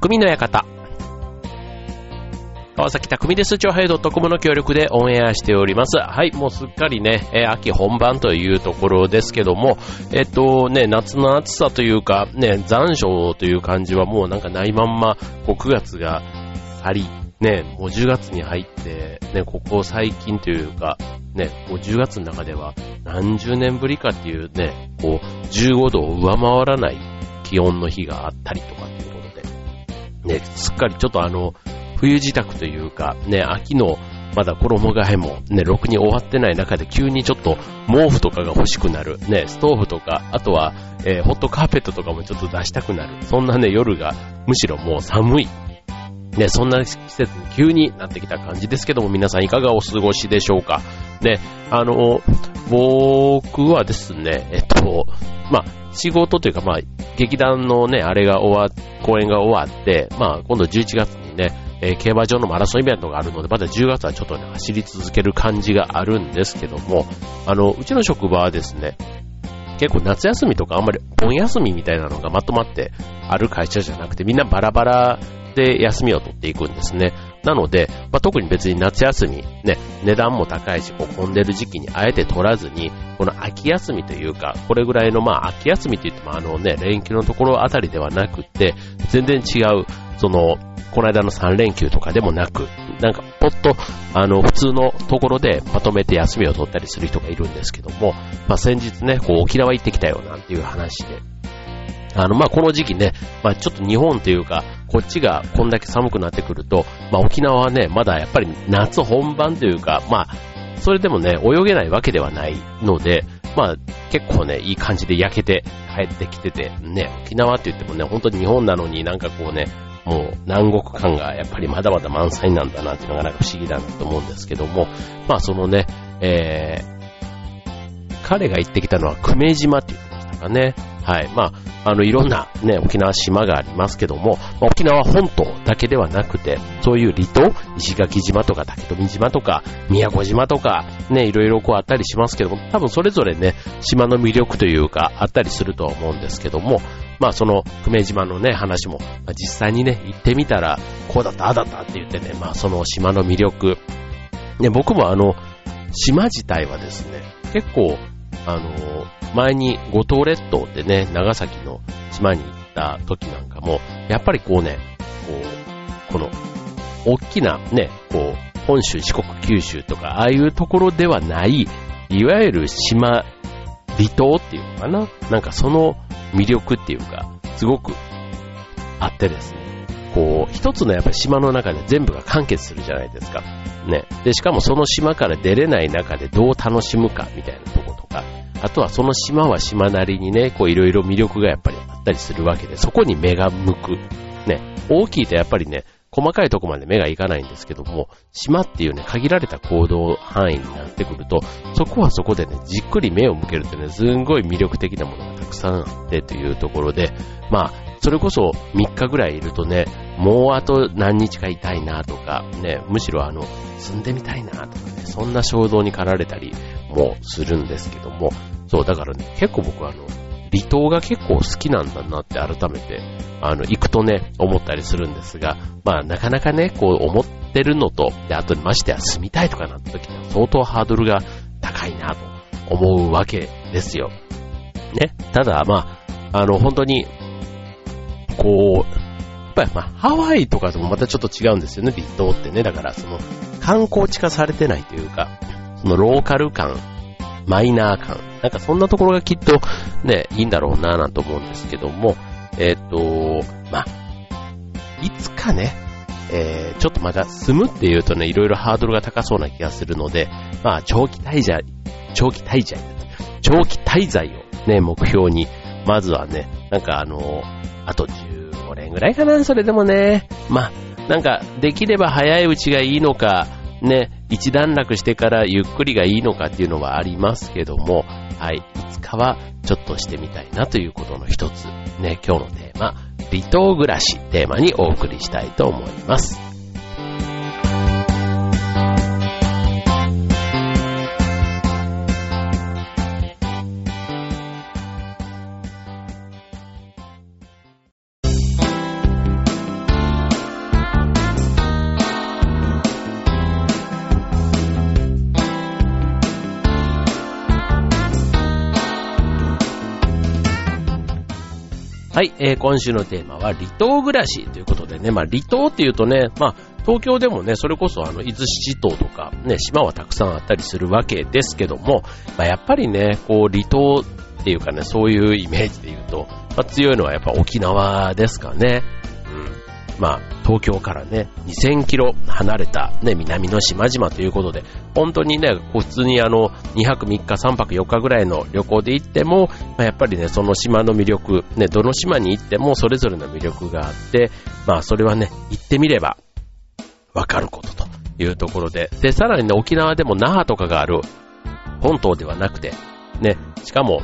匠の館。川崎匠です。超平洋 .com の協力でオンエアしております。はい、もうすっかりね、え、秋本番というところですけども、えっとね、夏の暑さというか、ね、残暑という感じはもうなんかないまんま、こう9月が去り、ね、もう10月に入って、ね、ここ最近というか、ね、もう10月の中では何十年ぶりかっていうね、こう、15度を上回らない気温の日があったりとかっていう、ね、すっかりちょっとあの、冬支度というか、ね、秋のまだ衣替えもね、ろくに終わってない中で急にちょっと毛布とかが欲しくなる。ね、ストーブとか、あとは、えー、ホットカーペットとかもちょっと出したくなる。そんなね、夜がむしろもう寒い。ね、そんな季節に急になってきた感じですけども、皆さんいかがお過ごしでしょうか。ね、あの、僕はですね、えっと、まあ、仕事というか、まあ、劇団のね、あれが終わ、公演が終わって、まあ、今度11月にね、えー、競馬場のマラソンイベントがあるので、まだ10月はちょっとね、走り続ける感じがあるんですけども、あの、うちの職場はですね、結構夏休みとかあんまり盆休みみたいなのがまとまってある会社じゃなくてみんなバラバラで休みを取っていくんですね。なので、まあ、特に別に夏休み、ね、値段も高いし、こう混んでる時期にあえて取らずに、この秋休みというか、これぐらいのまあ秋休みって言ってもあのね、連休のところあたりではなくて、全然違う、その、この間の3連休とかでもなく、なんか、ぽっと、あの、普通のところでまとめて休みを取ったりする人がいるんですけども、まあ、先日ね、こう、沖縄行ってきたよなんていう話で、あの、まあ、この時期ね、まあ、ちょっと日本というか、こっちがこんだけ寒くなってくると、まあ、沖縄はね、まだやっぱり夏本番というか、まあ、それでもね、泳げないわけではないので、まあ、結構ね、いい感じで焼けて帰ってきてて、ね、沖縄って言ってもね、本当に日本なのになんかこうね、もう南国感がやっぱりまだまだ満載なんだなっていうのがなんか不思議だなと思うんですけども、まあそのね、えー、彼が行ってきたのは久米島って言ってましたかね。はい。まあ、あの、いろんなね、沖縄島がありますけども、まあ、沖縄本島だけではなくて、そういう離島、石垣島とか竹富島とか、宮古島とか、ね、いろいろこうあったりしますけども、多分それぞれね、島の魅力というか、あったりするとは思うんですけども、まあその久米島のね、話も、まあ、実際にね、行ってみたら、こうだった、ああだったって言ってね、まあその島の魅力。ね、僕もあの、島自体はですね、結構、あの、前に五島列島ってね、長崎の島に行った時なんかも、やっぱりこうね、こう、この、大きなね、こう、本州、四国、九州とか、ああいうところではない、いわゆる島、離島っていうのかな？なんかその魅力っていうか、すごくあってですね。こう、一つのやっぱり島の中で全部が完結するじゃないですか。ね。で、しかもその島から出れない中でどう楽しむかみたいなとこか、あとはその島は島なりにね、こういろいろ魅力がやっぱりあったりするわけで、そこに目が向く。ね。大きいとやっぱりね、細かいとこまで目がいかないんですけども、島っていうね、限られた行動範囲になってくると、そこはそこでね、じっくり目を向けるとね、すんごい魅力的なものがたくさんあってというところで、まあ、それこそ3日ぐらいいるとね、もうあと何日かいたいなとか、ね、むしろあの、住んでみたいなとかね、そんな衝動に駆られたりもするんですけども、そう、だからね、結構僕はあの、離島が結構好きなんだなって改めて、あの、行くとね、思ったりするんですが、まあ、なかなかね、こう思ってるのと、で、あとましては住みたいとかなった時には相当ハードルが高いなと思うわけですよ。ね。ただ、まあ、あの、本当に、こう、やっぱりまあ、ハワイとかともまたちょっと違うんですよね、離島ってね。だから、その、観光地化されてないというか、そのローカル感マイナー感。なんかそんなところがきっとね、いいんだろうなぁなんて思うんですけども、えっ、ー、と、まあ、いつかね、えー、ちょっとまた住むっていうとね、いろいろハードルが高そうな気がするので、まあ、長期滞在、長期滞在、長期滞在をね、目標に、まずはね、なんかあの、あとれぐらいかな、それでもね、まあ、なんか、できれば早いうちがいいのか、ね、一段落してからゆっくりがいいのかっていうのはありますけども、はい、いつかはちょっとしてみたいなということの一つ、ね、今日のテーマ、離島暮らしテーマにお送りしたいと思います。はい、えー、今週のテーマは離島暮らしということでね、まあ離島っていうとね、まあ東京でもね、それこそあの、伊豆七島とかね、島はたくさんあったりするわけですけども、まあやっぱりね、こう離島っていうかね、そういうイメージで言うと、まあ強いのはやっぱ沖縄ですかね。まあ、東京からね、2000キロ離れたね、南の島々ということで、本当にね、普通にあの、2泊3日、3泊4日ぐらいの旅行で行っても、まあ、やっぱりね、その島の魅力、ね、どの島に行ってもそれぞれの魅力があって、まあ、それはね、行ってみれば、わかることというところで、で、さらにね、沖縄でも那覇とかがある本島ではなくて、ね、しかも、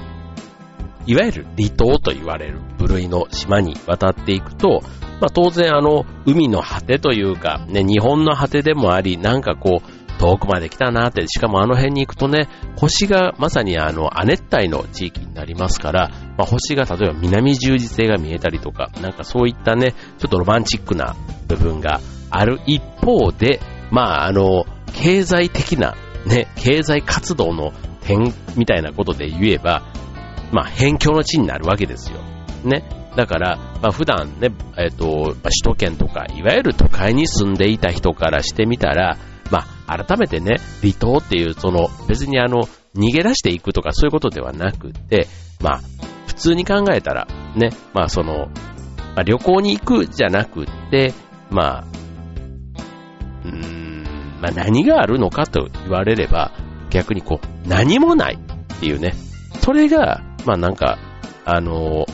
いわゆる離島と言われる部類の島に渡っていくと、まあ当然あの、海の果てというか、ね、日本の果てでもあり、なんかこう、遠くまで来たなって、しかもあの辺に行くとね、星がまさにあの、亜熱帯の地域になりますから、まあ、星が例えば南十字星が見えたりとか、なんかそういったね、ちょっとロマンチックな部分がある一方で、まああの、経済的な、ね、経済活動の点みたいなことで言えば、まあ、辺境の地になるわけですよ。ね。だから、まあ、普段ね、えっ、ー、と、首都圏とか、いわゆる都会に住んでいた人からしてみたら、まあ、改めてね、離島っていう、その、別にあの、逃げ出していくとかそういうことではなくて、まあ、普通に考えたら、ね、まあその、まあ、旅行に行くじゃなくて、まあ、うーん、まあ何があるのかと言われれば、逆にこう、何もないっていうね、それが、まあなんか、あの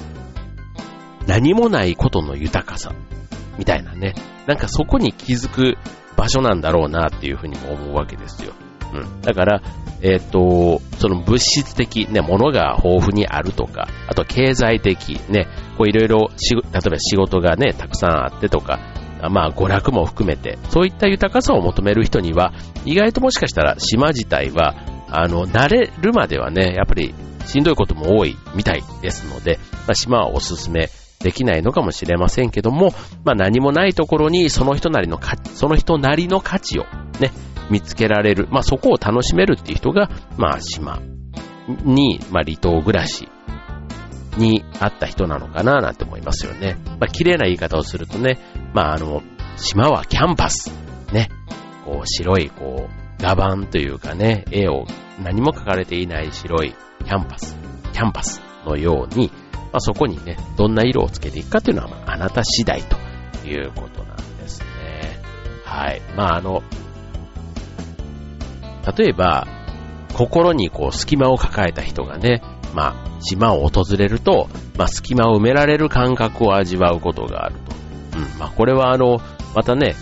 何もないことの豊かさ、みたいなね。なんかそこに気づく場所なんだろうなっていうふうにも思うわけですよ。うん。だから、えっ、ー、と、その物質的、ね、ものが豊富にあるとか、あと経済的、ね、こういろいろ、例えば仕事がね、たくさんあってとか、まあ娯楽も含めて、そういった豊かさを求める人には、意外ともしかしたら島自体は、あの、慣れるまではね、やっぱりしんどいことも多いみたいですので、まあ、島はおすすめできないのかもしれませんけども、まあ何もないところにその人なりの価値、その人なりの価値をね、見つけられる、まあそこを楽しめるっていう人が、まあ島に、まあ離島暮らしにあった人なのかななんて思いますよね。まあ綺麗な言い方をするとね、まああの、島はキャンパス。ね。こう白い、こう、画板というかね、絵を何も描かれていない白いキャンバス、キャンバスのように、まあ、そこにね、どんな色をつけていくかっていうのは、あ、あなた次第ということなんですね。はい。まあ、あの、例えば、心にこう隙間を抱えた人がね、まあ、島を訪れると、まあ、隙間を埋められる感覚を味わうことがあると。うん、まあ、これはあの、またね、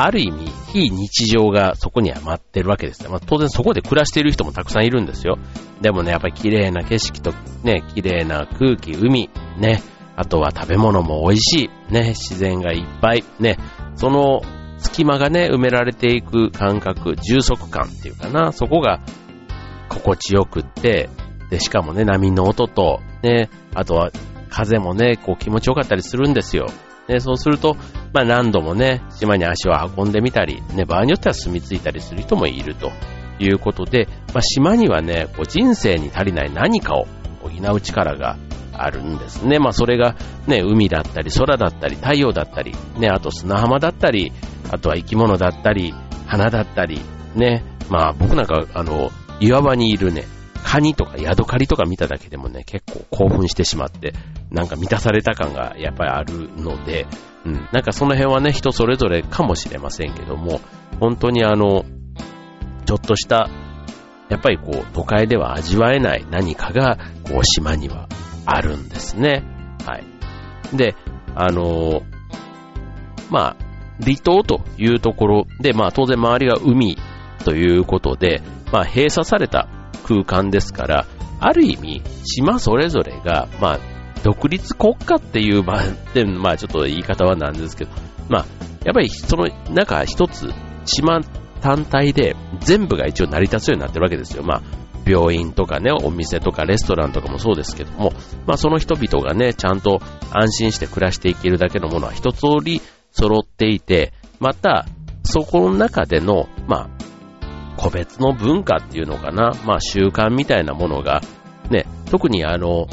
ある意味、非日常がそこには待ってるわけですね。まあ、当然そこで暮らしている人もたくさんいるんですよ。でもね、やっぱり綺麗な景色とね、綺麗な空気、海、ね、あとは食べ物も美味しい、ね、自然がいっぱい、ね、その隙間がね、埋められていく感覚、充足感っていうかな、そこが心地よくって、で、しかもね、波の音と、ね、あとは風もね、こう気持ちよかったりするんですよ。ね、そうすると、まあ何度もね、島に足を運んでみたり、ね、場合によっては住み着いたりする人もいるということで、まあ島にはね、こう人生に足りない何かを補う力があるんですね。まあそれがね、海だったり空だったり太陽だったり、ね、あと砂浜だったり、あとは生き物だったり、花だったり、ね、まあ僕なんかあの、岩場にいるね、カニとかヤドカリとか見ただけでもね、結構興奮してしまって、なんか満たされた感がやっぱりあるので、うん、なんかその辺はね、人それぞれかもしれませんけども、本当にあの、ちょっとした、やっぱりこう、都会では味わえない何かが、こう、島にはあるんですね。はい。で、あのまあ、離島というところで、まあ当然周りが海ということで、まあ閉鎖された空間ですから、ある意味、島それぞれが、まあ、独立国家っていう場で、まあちょっと言い方はなんですけど、まあ、やっぱりその中一つ、島単体で全部が一応成り立つようになってるわけですよ。まあ、病院とかね、お店とかレストランとかもそうですけども、まあその人々がね、ちゃんと安心して暮らしていけるだけのものは一通り揃っていて、また、そこの中での、まあ、個別の文化っていうのかな、まあ習慣みたいなものが、ね、特にあの、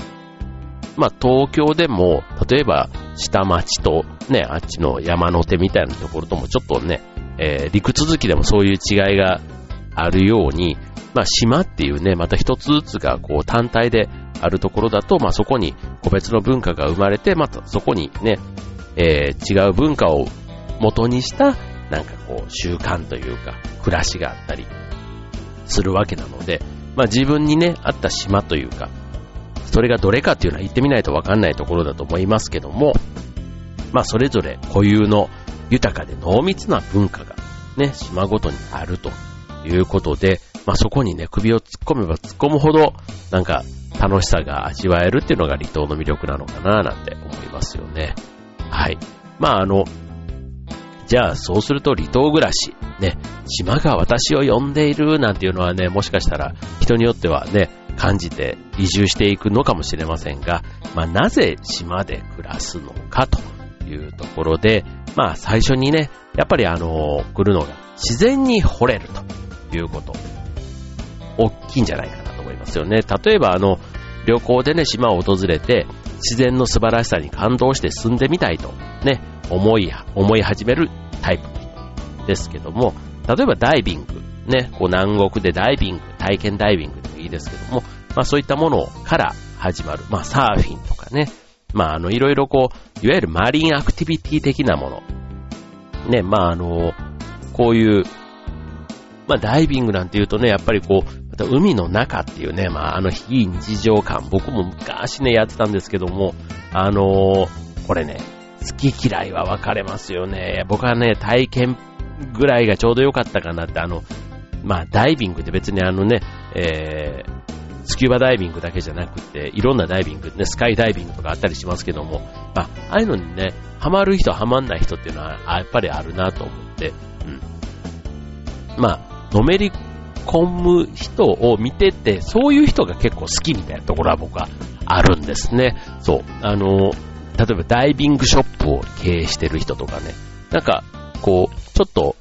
まあ東京でも、例えば下町とね、あっちの山の手みたいなところともちょっとね、えー、陸続きでもそういう違いがあるように、まあ島っていうね、また一つずつがこう単体であるところだと、まあそこに個別の文化が生まれて、またそこにね、えー、違う文化を元にした、なんかこう習慣というか、暮らしがあったりするわけなので、まあ自分にね、あった島というか、それがどれかっていうのは言ってみないとわかんないところだと思いますけども、まあそれぞれ固有の豊かで濃密な文化がね、島ごとにあるということで、まあそこにね、首を突っ込めば突っ込むほど、なんか楽しさが味わえるっていうのが離島の魅力なのかななんて思いますよね。はい。まああの、じゃあそうすると離島暮らし、ね、島が私を呼んでいるなんていうのはね、もしかしたら人によってはね、感じて移住していくのかもしれませんが、まあなぜ島で暮らすのかというところで、まあ最初にね、やっぱりあの、来るのが自然に惚れるということ、大きいんじゃないかなと思いますよね。例えばあの、旅行でね、島を訪れて、自然の素晴らしさに感動して住んでみたいと、ね、思い、思い始めるタイプですけども、例えばダイビング、ね、こう南国でダイビング、体験ダイビングでもいいですけども、まあそういったものから始まる、まあサーフィンとかね、まああのいろいろこう、いわゆるマリンアクティビティ的なもの、ね、まああの、こういう、まあダイビングなんて言うとね、やっぱりこう、また海の中っていうね、まああの非日常感、僕も昔ね、やってたんですけども、あのこれね、好き嫌いは分かれますよね。僕はね、体験ぐらいがちょうど良かったかなって、あの、まあ、ダイビングって別にあのね、えー、スキューバダイビングだけじゃなくて、いろんなダイビング、ね、スカイダイビングとかあったりしますけども、まあ、ああいうのにね、ハマる人、ハマんない人っていうのは、やっぱりあるなと思って、うん。まあ、のめり込む人を見てて、そういう人が結構好きみたいなところは僕はあるんですね。そう。あの、例えばダイビングショップを経営してる人とかね、なんか、こう、ちょっと、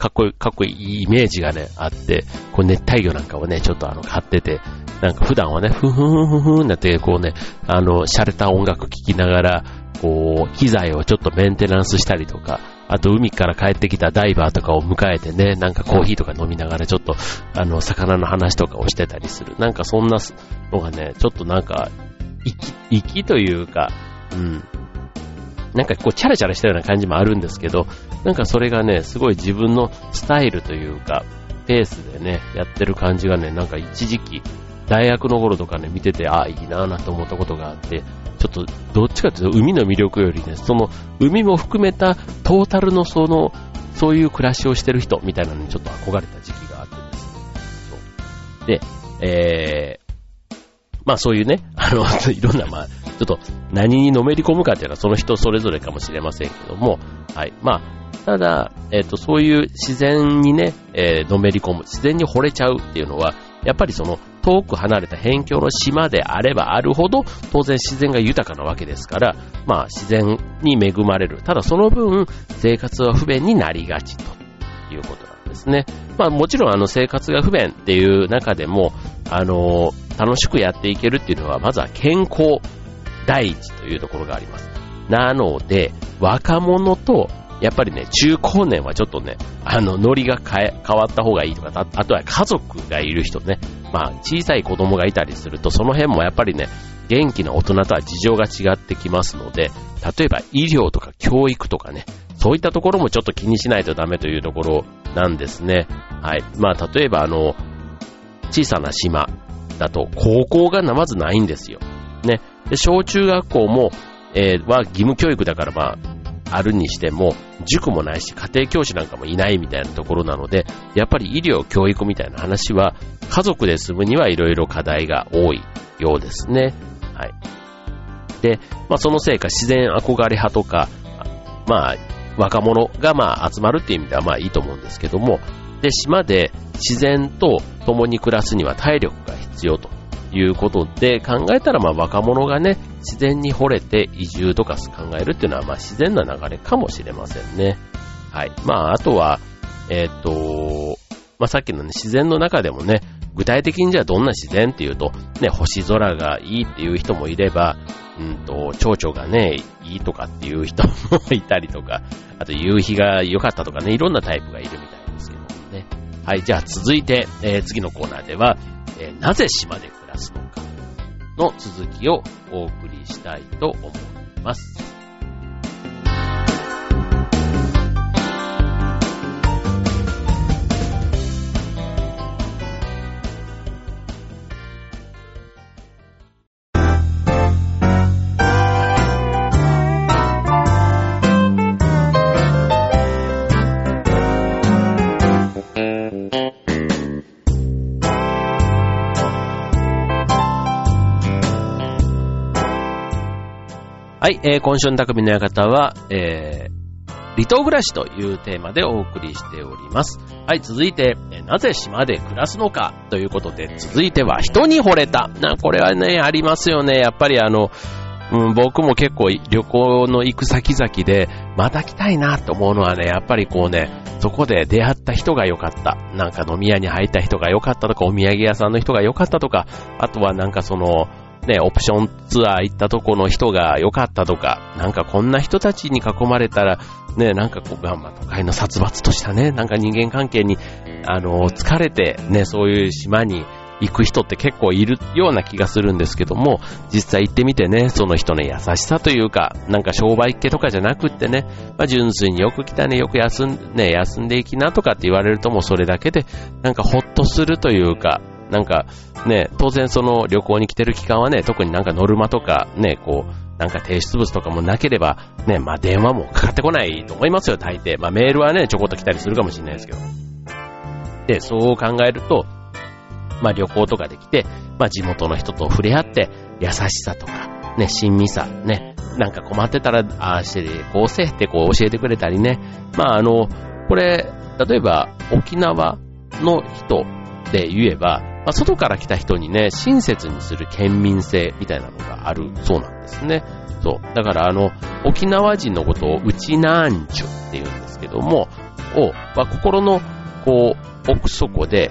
かっこいい、かっこいいイメージがね、あって、こう熱帯魚なんかをね、ちょっとあの、買ってて、なんか普段はね、ふんふんふんふんなって、こうね、あの、洒落た音楽聴きながら、こう、機材をちょっとメンテナンスしたりとか、あと海から帰ってきたダイバーとかを迎えてね、なんかコーヒーとか飲みながらちょっと、あの、魚の話とかをしてたりする。なんかそんなのがね、ちょっとなんか、き、きというか、うん。なんかこうチャラチャラしたような感じもあるんですけど、なんかそれがね、すごい自分のスタイルというか、ペースでね、やってる感じがね、なんか一時期、大学の頃とかね、見てて、ああ、いいなぁなと思ったことがあって、ちょっと、どっちかというと海の魅力よりね、その、海も含めたトータルのその、そういう暮らしをしてる人みたいなのにちょっと憧れた時期があってですね。そう。で、えー、まあそういうね、あの、いろんな、まあ、ちょっと何にのめり込むかっていうのはその人それぞれかもしれませんけども、はい。まあ、ただ、えっ、と、そういう自然にね、えー、のめり込む、自然に惚れちゃうっていうのは、やっぱりその遠く離れた辺境の島であればあるほど、当然自然が豊かなわけですから、まあ自然に恵まれる。ただその分、生活は不便になりがちということなんですね。まあもちろんあの生活が不便っていう中でも、あの楽しくやっていけるっていうのは、まずは健康第一というところがあります。なので、若者と、やっぱりね、中高年はちょっとね、あの、ノリが変え、変わった方がいいとか、あとは家族がいる人ね、まあ、小さい子供がいたりすると、その辺もやっぱりね、元気な大人とは事情が違ってきますので、例えば医療とか教育とかね、そういったところもちょっと気にしないとダメというところなんですね。はい。まあ、例えばあの、小さな島だと高校がまずないんですよ。ね。で、小中学校も、えー、は義務教育だからまあ、あるにしても、塾もないし、家庭教師なんかもいないみたいなところなので、やっぱり医療、教育みたいな話は、家族で住むにはいろいろ課題が多いようですね。はい。で、まあそのせいか自然憧れ派とか、まあ若者がまあ集まるっていう意味ではまあいいと思うんですけども、で、島で自然と共に暮らすには体力が必要ということで考えたら、まあ若者がね、自然に惚れて移住とか考えるっていうのは、まあ自然な流れかもしれませんね。はい。まああとは、えっ、と、まあさっきのね、自然の中でもね、具体的にじゃあどんな自然っていうと、ね、星空がいいっていう人もいれば、うんと、蝶々がね、いいとかっていう人もいたりとか、あと夕日が良かったとかね、いろんなタイプがいるみたいですけどもね。はい、じゃあ続いて、えー、次のコーナーでは、えー、なぜ島で暮らすのかの続きをお送りしたいと思います。はい、えー、今週の匠の館は、えー、離島暮らしというテーマでお送りしております。はい、続いて、えなぜ島で暮らすのかということで、続いては人に惚れた。な、これはね、ありますよね。やっぱりあの、うん、僕も結構旅行の行く先々で、また来たいなと思うのはね、やっぱりこうね、そこで出会った人が良かった。なんか飲み屋に入った人が良かったとか、お土産屋さんの人が良かったとか、あとはなんかその、ね、オプションツアー行ったとこの人が良かったとか、なんかこんな人たちに囲まれたら、ね、なんかこう、まあ、都会の殺伐としたね、なんか人間関係に、あの、疲れて、ね、そういう島に行く人って結構いるような気がするんですけども、実際行ってみてね、その人の優しさというか、なんか商売っ気とかじゃなくってね、まあ、純粋によく来たね、よく休ん、ね、休んでいきなとかって言われるともうそれだけで、なんかほっとするというか、なんか、ね、当然その旅行に来てる期間はね、特になんかノルマとか、ね、こう、なんか提出物とかもなければ、ね、まあ電話もかかってこないと思いますよ、大抵。まあメールはね、ちょこっと来たりするかもしれないですけど。で、そう考えると、まあ旅行とかで来て、まあ地元の人と触れ合って、優しさとか、ね、親身さ、ね、なんか困ってたら、ああしてこうせってこう教えてくれたりね。まああの、これ、例えば沖縄の人で言えば、まあ、外から来た人にね、親切にする県民性みたいなのがあるそうなんですね。そう。だからあの、沖縄人のことを内南中って言うんですけども、を、まあ、心の、こう、奥底で、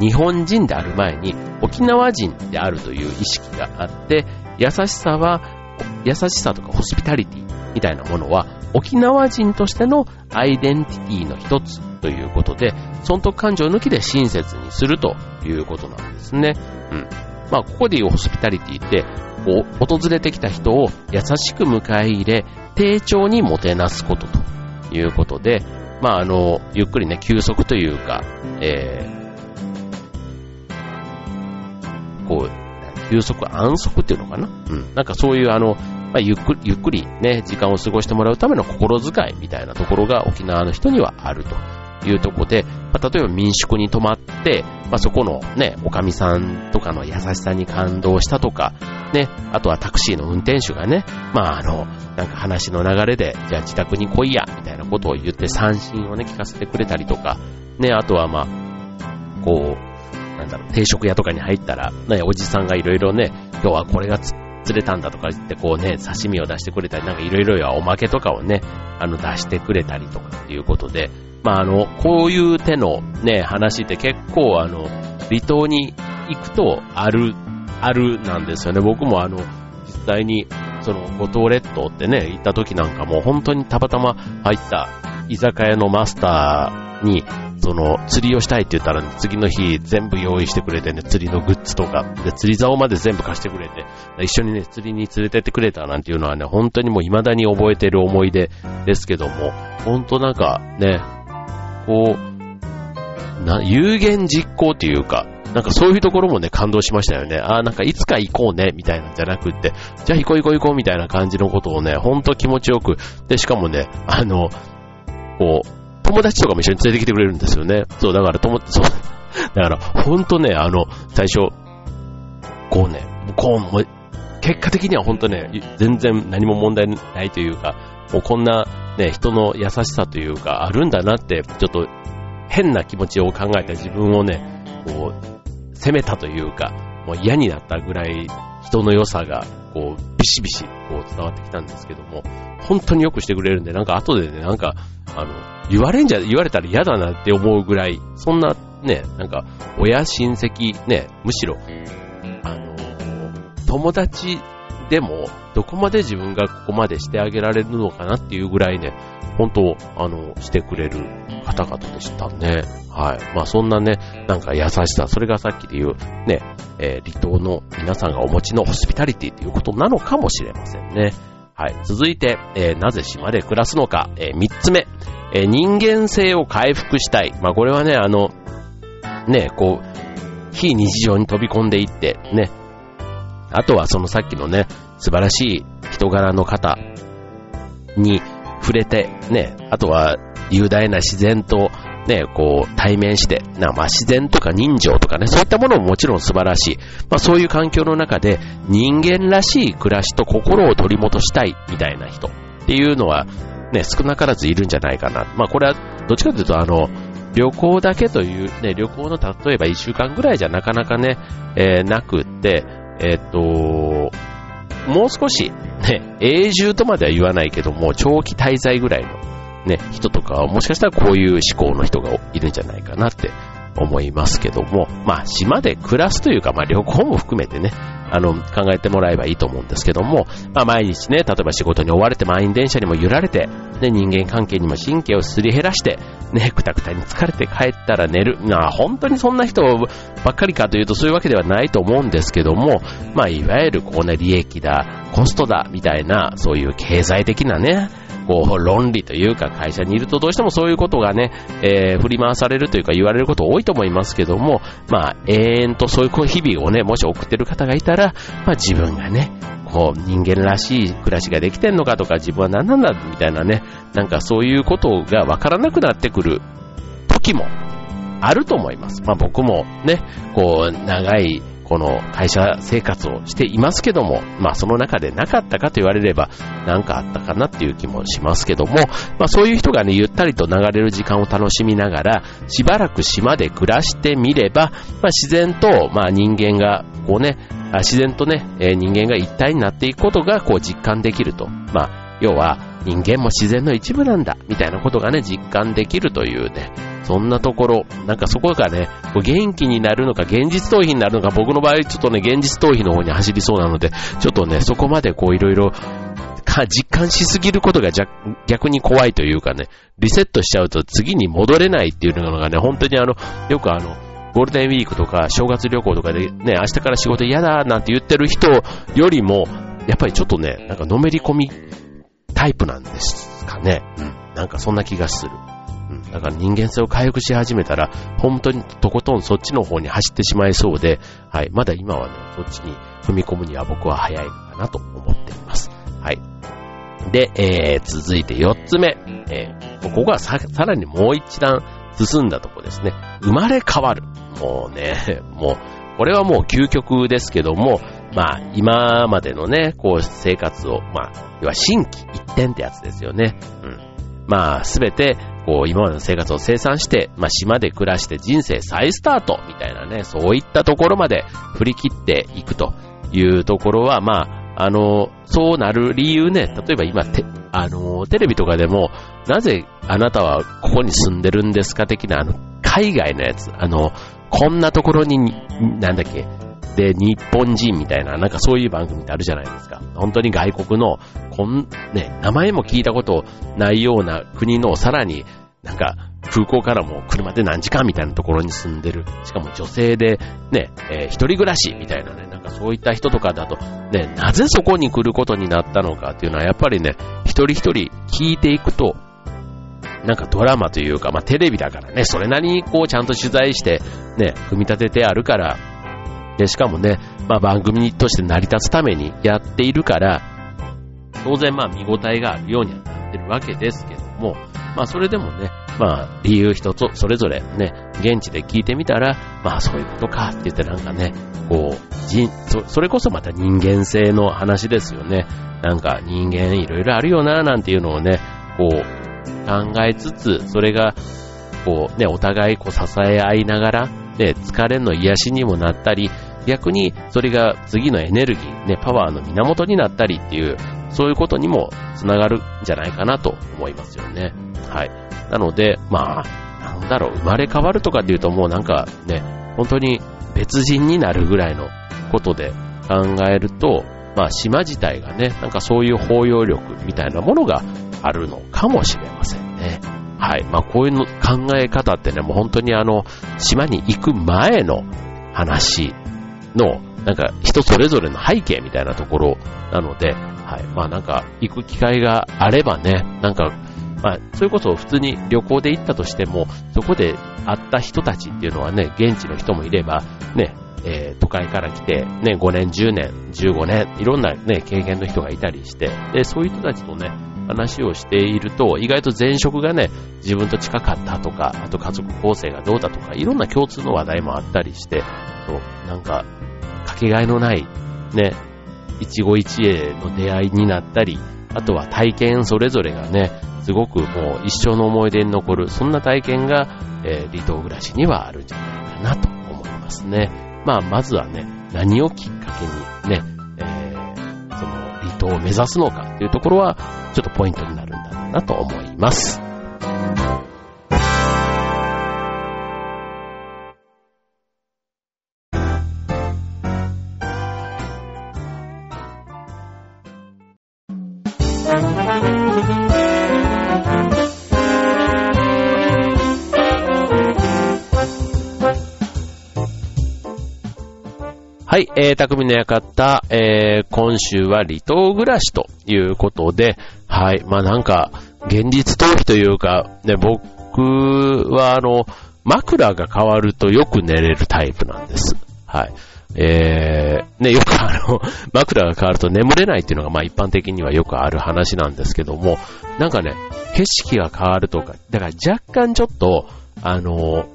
日本人である前に沖縄人であるという意識があって、優しさは、優しさとかホスピタリティみたいなものは沖縄人としてのアイデンティティの一つということで、損得感情抜きで親切にするということなんですね。うん。まあ、ここで言うホスピタリティって、こう、訪れてきた人を優しく迎え入れ、丁重にもてなすことということで、まあ、あの、ゆっくりね、休息というか、えー、こう、休息、安息っていうのかな？うん。なんかそういうあの、まあ、ゆっくり、ゆっくりね、時間を過ごしてもらうための心遣いみたいなところが沖縄の人にはあるというとこで、まあ、例えば民宿に泊まって、まあ、そこのね、おかみさんとかの優しさに感動したとか、ね、あとはタクシーの運転手がね、まああの、なんか話の流れで、じゃあ自宅に来いや、みたいなことを言って三振をね、聞かせてくれたりとか、ね、あとはまあ、こう、なんだろう、定食屋とかに入ったら、ね、おじさんがいろいろね、今日はこれが釣れたんだとか言ってこうね、刺身を出してくれたり、なんかいろいろやおまけとかをね、あの出してくれたりとかっていうことで、まあ、あの、こういう手のね、話って結構あの、離島に行くとある、あるなんですよね。僕もあの、実際に、その、五島列島ってね、行った時なんかも本当にたまたま入った居酒屋のマスターに、その、釣りをしたいって言ったら、ね、次の日全部用意してくれてね、釣りのグッズとか、で、釣り竿まで全部貸してくれて、一緒にね、釣りに連れてってくれたなんていうのはね、本当にもう未だに覚えてる思い出ですけども、本当なんかね、こう、な、有言実行っていうか、なんかそういうところもね、感動しましたよね。ああ、なんかいつか行こうね、みたいなんじゃなくって、じゃあ行こう行こう行こうみたいな感じのことをね、ほんと気持ちよく、で、しかもね、あの、こう、友達とかも一緒に連れてきてくれるんですよね。そう、だから友、そう、だからほんとね、あの、最初、こうね、こうも、結果的にはほんとね、全然何も問題ないというか、もうこんなね、人の優しさというか、あるんだなって、ちょっと変な気持ちを考えた自分をね、こう、責めたというか、もう嫌になったぐらい人の良さが、こう、ビシビシ、こう伝わってきたんですけども、本当によくしてくれるんで、なんか後でね、なんか、あの、言われんじゃ、言われたら嫌だなって思うぐらい、そんなね、なんか、親親戚、ね、むしろ、あの、友達でも、どこまで自分がここまでしてあげられるのかなっていうぐらいね、本当、あの、してくれる方々でしたね。はい。まあそんなね、なんか優しさ、それがさっきで言う、ね、えー、離島の皆さんがお持ちのホスピタリティっていうことなのかもしれませんね。はい。続いて、えー、なぜ島で暮らすのか、えー、三つ目、えー、人間性を回復したい。まあこれはね、あの、ね、こう、非日常に飛び込んでいって、ね、あとはそのさっきのね、素晴らしい人柄の方に触れて、ね、あとは雄大な自然とね、こう、対面して、なまあ、自然とか人情とかね、そういったものももちろん素晴らしい。まあ、そういう環境の中で、人間らしい暮らしと心を取り戻したい、みたいな人っていうのは、ね、少なからずいるんじゃないかな。まあ、これは、どっちかというと、あの、旅行だけという、ね、旅行の例えば1週間ぐらいじゃなかなかね、えー、なくって、えっ、と、もう少し、ね、永住とまでは言わないけども、長期滞在ぐらいのね、人とかはもしかしたらこういう思考の人がいるんじゃないかなって思いますけども、まあ島で暮らすというか、まあ旅行も含めてね、あの、考えてもらえばいいと思うんですけども、まあ毎日ね、例えば仕事に追われて満員電車にも揺られて、ね、人間関係にも神経をすり減らして、ね、くたくたに疲れて帰ったら寝る。まあ本当にそんな人ばっかりかというとそういうわけではないと思うんですけども、まあいわゆるこうね、利益だ、コストだ、みたいな、そういう経済的なね、こう、論理というか会社にいるとどうしてもそういうことがね、えー、振り回されるというか言われること多いと思いますけども、まあ、永遠とそういう日々をね、もし送ってる方がいたら、まあ自分がね、こう、人間らしい暮らしができてんのかとか、自分は何なんだ、みたいなね、なんかそういうことがわからなくなってくる時もあると思います。まあ僕もね、こう、長いこの会社生活をしていますけども、まあその中でなかったかと言われれば、なんかあったかなっていう気もしますけども、まあそういう人がね、ゆったりと流れる時間を楽しみながら、しばらく島で暮らしてみれば、まあ自然と、まあ人間が、こうね、自然とね、え人間が一体になっていくことが、こう実感できると。まあ、要は、人間も自然の一部なんだ、みたいなことがね、実感できるというね、そんなところ、なんかそこがね、元気になるのか、現実逃避になるのか、僕の場合ちょっとね、現実逃避の方に走りそうなので、ちょっとね、そこまでこういろいろ、実感しすぎることが逆に怖いというかね、リセットしちゃうと次に戻れないっていうのがね、本当にあの、よくあの、ゴールデンウィークとか正月旅行とかでね、明日から仕事嫌だなんて言ってる人よりも、やっぱりちょっとね、なんかのめり込みタイプなんですかね。うん。なんかそんな気がする。だから人間性を回復し始めたら、本当にとことんそっちの方に走ってしまいそうで、はい。まだ今はね、そっちに踏み込むには僕は早いのかなと思っています。はい。で、えー、続いて4つ目。えー、ここがさ、さらにもう一段進んだとこですね。生まれ変わる。もうね、もう、これはもう究極ですけども、まあ、今までのね、こう、生活を、まあ、要は新規一転ってやつですよね。うん。まあ、すべて、こう、今までの生活を生産して、まあ、島で暮らして人生再スタートみたいなね、そういったところまで振り切っていくというところは、まあ、あの、そうなる理由ね、例えば今、て、あの、テレビとかでも、なぜあなたはここに住んでるんですか的な、あの、海外のやつ、あの、こんなところに、なんだっけ、で、日本人みたいな、なんかそういう番組ってあるじゃないですか。本当に外国の、こん、ね、名前も聞いたことないような国のさらになんか空港からも車で何時間みたいなところに住んでる。しかも女性でね、えー、一人暮らしみたいなね、なんかそういった人とかだと、ね、なぜそこに来ることになったのかっていうのはやっぱりね、一人一人聞いていくと、なんかドラマというか、まあテレビだからね、それなりにこうちゃんと取材して、ね、組み立ててあるから、で、しかもね、まあ番組として成り立つためにやっているから、当然まあ見応えがあるようにはなってるわけですけども、まあそれでもね、まあ理由一つそれぞれね、現地で聞いてみたら、まあそういうことかって言ってなんかね、こう、人、そそれこそまた人間性の話ですよね。なんか人間いろいろあるよななんていうのをね、こう考えつつ、それがこうね、お互いこう支え合いながら、で、疲れの癒しにもなったり、逆にそれが次のエネルギー、ね、パワーの源になったりっていう、そういうことにもつながるんじゃないかなと思いますよね。はい。なので、まあ、なんだろう、生まれ変わるとかっていうともうなんかね、本当に別人になるぐらいのことで考えると、まあ島自体がね、なんかそういう包容力みたいなものがあるのかもしれませんね。はい。まあこういうの考え方ってね、もう本当にあの、島に行く前の話の、なんか人それぞれの背景みたいなところなので、はい。まあなんか行く機会があればね、なんか、まあそれこそ普通に旅行で行ったとしても、そこで会った人たちっていうのはね、現地の人もいれば、ね、えー、都会から来て、ね、5年、10年、15年、いろんなね、経験の人がいたりして、で、そういう人たちとね、話をしていると、意外と前職がね、自分と近かったとか、あと家族構成がどうだとか、いろんな共通の話題もあったりして、そう、なんか、かけがえのない、ね、一期一会の出会いになったり、あとは体験それぞれがね、すごくもう一生の思い出に残る、そんな体験が、えー、離島暮らしにはあるんじゃないかなと思いますね。まあ、まずはね、何をきっかけにね、えー、その離島を目指すのかというところは、ちょっとポイントになるんだろうなと思います。はい、えー、匠の館、えー、今週は離島暮らしということで、はい、まあなんか、現実逃避というか、ね、僕はあの、枕が変わるとよく寝れるタイプなんです。はい。えー、ね、よくあの、枕が変わると眠れないっていうのがまあ一般的にはよくある話なんですけども、なんかね、景色が変わるとか、だから若干ちょっと、あの、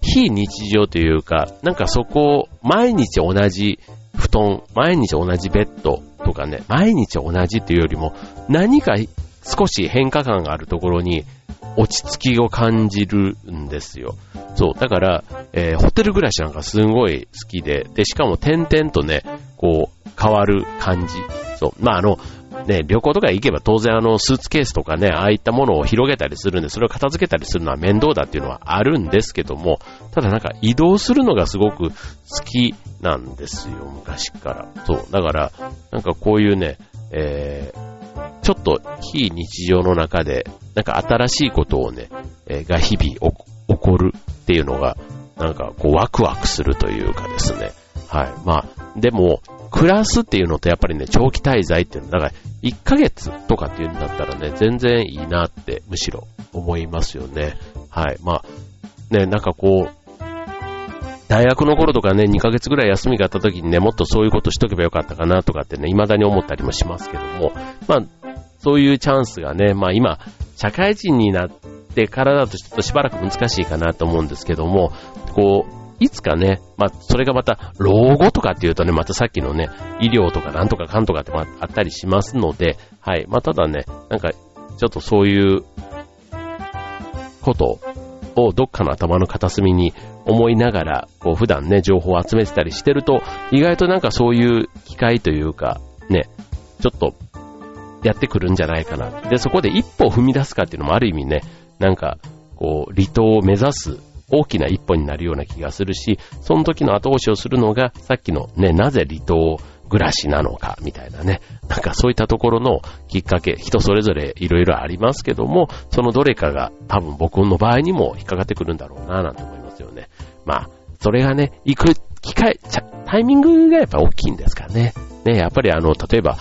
非日常というか、なんかそこを毎日同じ布団、毎日同じベッドとかね、毎日同じというよりも、何か少し変化感があるところに落ち着きを感じるんですよ。そう。だから、えー、ホテル暮らしなんかすごい好きで、で、しかも点々とね、こう、変わる感じ。そう。まあ、あの、ね、旅行とか行けば当然あの、スーツケースとかね、ああいったものを広げたりするんで、それを片付けたりするのは面倒だっていうのはあるんですけども、ただなんか移動するのがすごく好きなんですよ、昔から。そう。だから、なんかこういうね、えー、ちょっと非日常の中で、なんか新しいことをね、えー、が日々起こるっていうのが、なんかこうワクワクするというかですね。はい。まあ、でも、暮らすっていうのとやっぱりね、長期滞在っていうのは、だから1ヶ月とかっていうんだったらね、全然いいなってむしろ思いますよね。はい。まあ、ね、なんかこう、大学の頃とかね、2ヶ月ぐらい休みがあった時にね、もっとそういうことしとけばよかったかなとかってね、未だに思ったりもしますけども、まあ、そういうチャンスがね、まあ今、社会人になってからだとちょっとしばらく難しいかなと思うんですけども、こう、いつかね、まあ、それがまた、老後とかっていうとね、またさっきのね、医療とかなんとかかんとかってあったりしますので、はい。まあ、ただね、なんか、ちょっとそういうことをどっかの頭の片隅に思いながら、こう普段ね、情報を集めてたりしてると、意外となんかそういう機会というか、ね、ちょっとやってくるんじゃないかな。で、そこで一歩踏み出すかっていうのもある意味ね、なんか、こう、離島を目指す大きな一歩になるような気がするし、その時の後押しをするのが、さっきのね、なぜ離島を暮らしなのか、みたいなね。なんかそういったところのきっかけ、人それぞれいろいろありますけども、そのどれかが多分僕の場合にも引っかかってくるんだろうな、なんて思いますよね。まあ、それがね、行く機会、タイミングがやっぱ大きいんですかね。ね、やっぱりあの、例えば、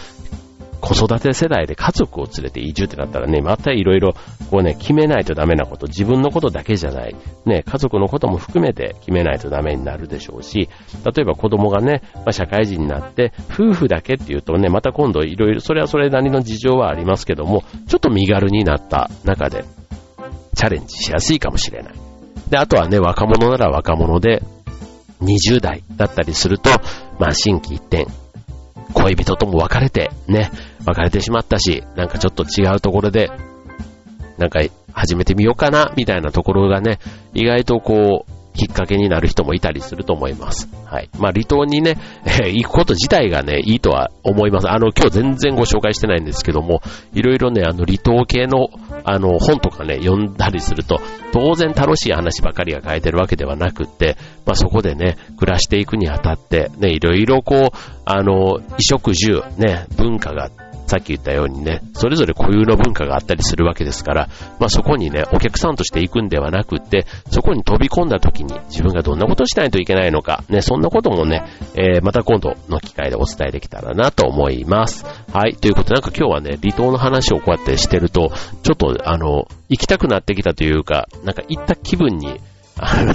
子育て世代で家族を連れて移住ってなったらね、またいろいろこうね、決めないとダメなこと、自分のことだけじゃない、ね、家族のことも含めて決めないとダメになるでしょうし、例えば子供がね、まあ、社会人になって、夫婦だけっていうとね、また今度いろいろ、それはそれなりの事情はありますけども、ちょっと身軽になった中で、チャレンジしやすいかもしれない。で、あとはね、若者なら若者で、20代だったりすると、まあ、心機一転、恋人とも別れて、ね、別れてしまったし、なんかちょっと違うところで、なんか始めてみようかな、みたいなところがね、意外とこう、きっかけになる人もいたりすると思います。はい。まあ、離島にね、えー、行くこと自体がね、いいとは思います。あの、今日全然ご紹介してないんですけども、いろいろね、あの、離島系の、あの、本とかね、読んだりすると、当然楽しい話ばかりが書いてるわけではなくって、まあ、そこでね、暮らしていくにあたって、ね、いろいろこう、あの、衣食住、ね、文化がさっき言ったようにね、それぞれ固有の文化があったりするわけですから、まあそこにね、お客さんとして行くんではなくって、そこに飛び込んだ時に自分がどんなことをしないといけないのか、ね、そんなこともね、えー、また今度の機会でお伝えできたらなと思います。はい、ということでなんか今日はね、離島の話をこうやってしてると、ちょっとあの、行きたくなってきたというか、なんか行った気分に、あの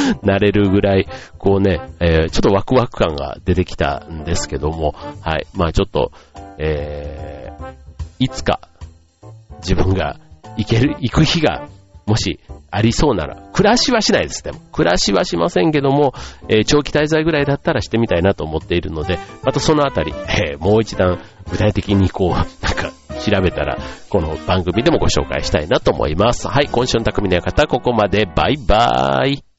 なれるぐらい、こうね、えー、ちょっとワクワク感が出てきたんですけども、はい。まあちょっと、えー、いつか自分が行ける、行く日がもしありそうなら、暮らしはしないです、でも。暮らしはしませんけども、えー、長期滞在ぐらいだったらしてみたいなと思っているので、またそのあたり、えー、もう一段具体的にこう、なんか調べたら、この番組でもご紹介したいなと思います。はい、今週の匠の館、ここまで。バイバーイ。